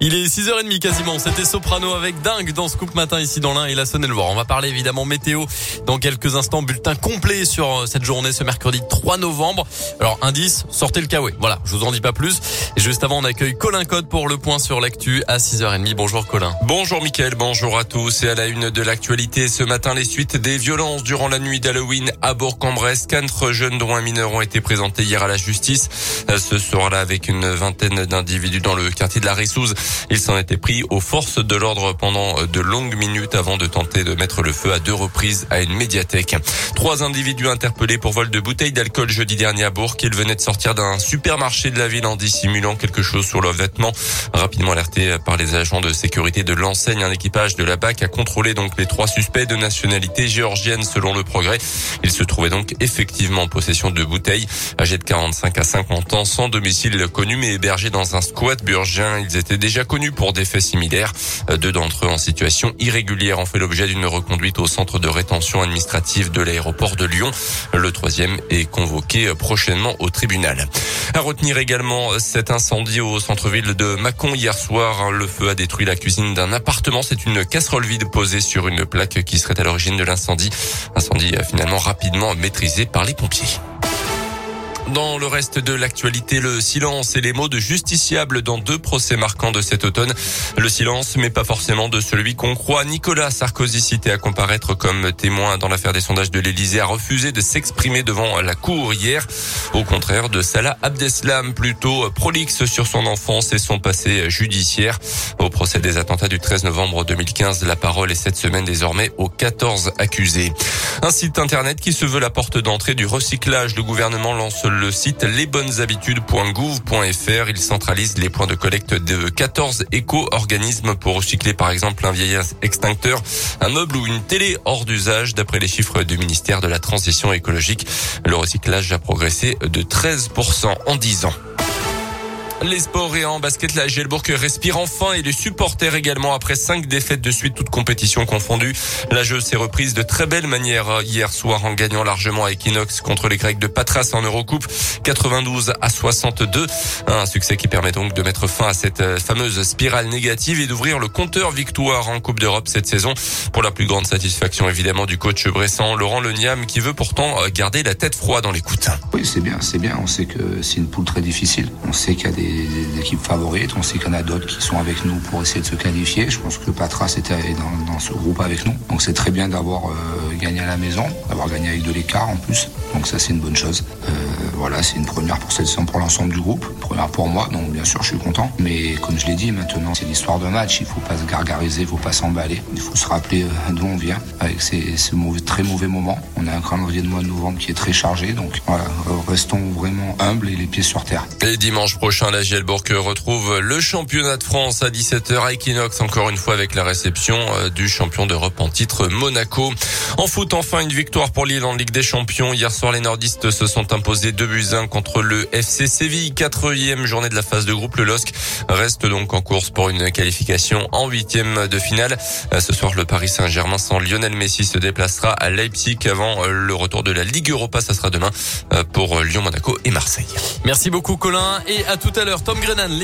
Il est 6h30 quasiment. C'était Soprano avec Dingue dans Scoop Matin ici dans l'Ain et la Saône-et-Loire. On va parler évidemment météo dans quelques instants. Bulletin complet sur euh, cette journée ce mercredi 3 novembre. Alors indice, sortez le kawaii. Voilà, je vous en dis pas plus. Et juste avant, on accueille Colin Code pour le point sur l'actu à 6h30. Bonjour Colin. Bonjour Mickaël, bonjour à tous. Et à la une de l'actualité, ce matin, les suites des violences durant la nuit d'Halloween à Bourg-en-Bresse. Quatre jeunes dont un mineur ont été présentés hier à la justice. Euh, ce soir-là, avec une vingtaine d'individus dans le quartier de la Rissouze. Ils s'en étaient pris aux forces de l'ordre pendant de longues minutes avant de tenter de mettre le feu à deux reprises à une médiathèque. Trois individus interpellés pour vol de bouteilles d'alcool jeudi dernier à Bourg. Ils venaient de sortir d'un supermarché de la ville en dissimulant quelque chose sur leurs vêtements. Rapidement alerté par les agents de sécurité de l'enseigne, un équipage de la BAC a contrôlé donc les trois suspects de nationalité géorgienne selon le progrès. Ils se trouvaient donc effectivement en possession de bouteilles âgés de 45 à 50 ans sans domicile connu mais hébergés dans un squat burgien. Ils étaient déjà connus pour des faits similaires. Deux d'entre eux en situation irrégulière ont fait l'objet d'une reconduite au centre de rétention administrative de l'aéroport de Lyon. Le troisième est convoqué prochainement au tribunal. À retenir également cet incendie au centre-ville de Mâcon hier soir. Le feu a détruit la cuisine d'un appartement. C'est une casserole vide posée sur une plaque qui serait à l'origine de l'incendie. Incendie finalement rapidement maîtrisé par les pompiers. Dans le reste de l'actualité, le silence et les mots de justiciable dans deux procès marquants de cet automne. Le silence, mais pas forcément de celui qu'on croit. Nicolas Sarkozy, cité à comparaître comme témoin dans l'affaire des sondages de l'Elysée, a refusé de s'exprimer devant la cour hier. Au contraire de Salah Abdeslam, plutôt prolixe sur son enfance et son passé judiciaire. Au procès des attentats du 13 novembre 2015, la parole est cette semaine désormais aux 14 accusés. Un site internet qui se veut la porte d'entrée du recyclage. Le gouvernement lance le site lesbonneshabitudes.gouv.fr. Il centralise les points de collecte de 14 éco-organismes pour recycler par exemple un vieil extincteur, un meuble ou une télé hors d'usage. D'après les chiffres du ministère de la Transition écologique, le recyclage a progressé de 13% en 10 ans. Les sports et en basket, la Gelbourg respire enfin et les supporters également après cinq défaites de suite, toutes compétitions confondues. La jeu s'est reprise de très belle manière hier soir en gagnant largement à Equinox contre les Grecs de Patras en Eurocoupe, 92 à 62. Un succès qui permet donc de mettre fin à cette euh, fameuse spirale négative et d'ouvrir le compteur victoire en Coupe d'Europe cette saison. Pour la plus grande satisfaction évidemment du coach Bressan, Laurent Leniam, qui veut pourtant euh, garder la tête froide dans l'écoute. Oui, c'est bien, c'est bien. On sait que c'est une poule très difficile. On sait qu'il y a des des, équipes favorites. On sait qu'il y en a d'autres qui sont avec nous pour essayer de se qualifier. Je pense que Patras était dans, ce groupe avec nous. Donc c'est très bien d'avoir euh, gagné à la maison, d'avoir gagné avec de l'écart en plus. Donc ça c'est une bonne chose. Euh, voilà, c'est une première pour cette saison pour l'ensemble du groupe, première pour moi. Donc bien sûr je suis content. Mais comme je l'ai dit, maintenant c'est l'histoire de match. Il faut pas se gargariser, il faut pas s'emballer. Il faut se rappeler euh, d'où on vient avec ces, très mauvais moments. On a un calendrier de mois de novembre qui est très chargé. Donc voilà, restons vraiment humbles et les pieds sur terre. Et dimanche prochain, la Gielbourg retrouve le championnat de France à 17h à Equinox, encore une fois avec la réception euh, du champion d'Europe en titre Monaco. En foot, enfin une victoire pour Lille en Ligue des Champions. Hier soir, les nordistes se sont imposés 2 buts 1 contre le FC Séville. Quatrième journée de la phase de groupe. Le LOSC reste donc en course pour une qualification en huitième de finale. Euh, ce soir, le Paris Saint-Germain sans Lionel Messi se déplacera à Leipzig avant euh, le retour de la Ligue Europa. Ça sera demain pour Lyon, Monaco et Marseille. Merci beaucoup Colin et à tout à l'heure Tom Grennan.